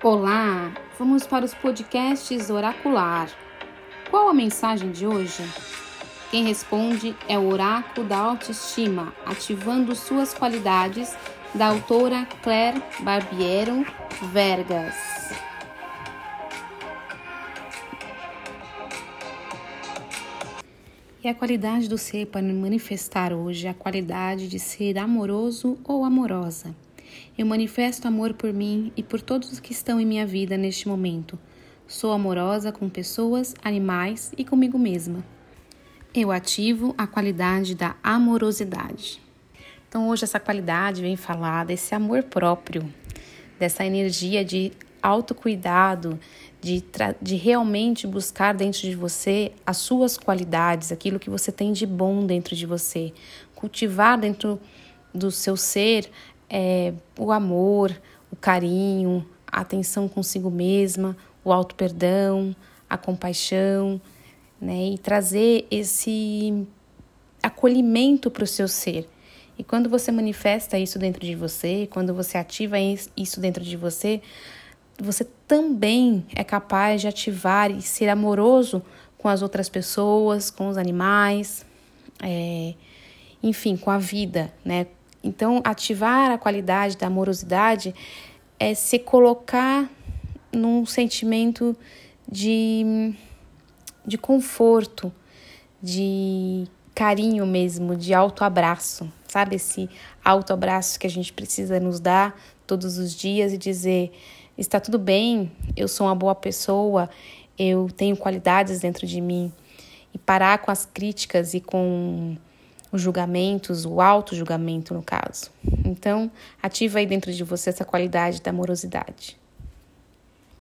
Olá, vamos para os podcasts Oracular. Qual a mensagem de hoje? Quem responde é o Oráculo da Autoestima, ativando suas qualidades, da autora Claire Barbiero Vergas. E a qualidade do ser para manifestar hoje é a qualidade de ser amoroso ou amorosa. Eu manifesto amor por mim e por todos os que estão em minha vida neste momento. Sou amorosa com pessoas, animais e comigo mesma. Eu ativo a qualidade da amorosidade. Então, hoje, essa qualidade vem falar desse amor próprio, dessa energia de autocuidado, de, de realmente buscar dentro de você as suas qualidades, aquilo que você tem de bom dentro de você, cultivar dentro do seu ser é, o amor, o carinho, a atenção consigo mesma, o auto perdão, a compaixão, né? E trazer esse acolhimento para o seu ser. E quando você manifesta isso dentro de você, quando você ativa isso dentro de você, você também é capaz de ativar e ser amoroso com as outras pessoas, com os animais, é, enfim, com a vida, né? Então, ativar a qualidade da amorosidade é se colocar num sentimento de, de conforto, de carinho mesmo, de autoabraço, sabe? Esse autoabraço que a gente precisa nos dar todos os dias e dizer: está tudo bem, eu sou uma boa pessoa, eu tenho qualidades dentro de mim. E parar com as críticas e com os julgamentos, o auto-julgamento no caso. Então, ativa aí dentro de você essa qualidade da amorosidade.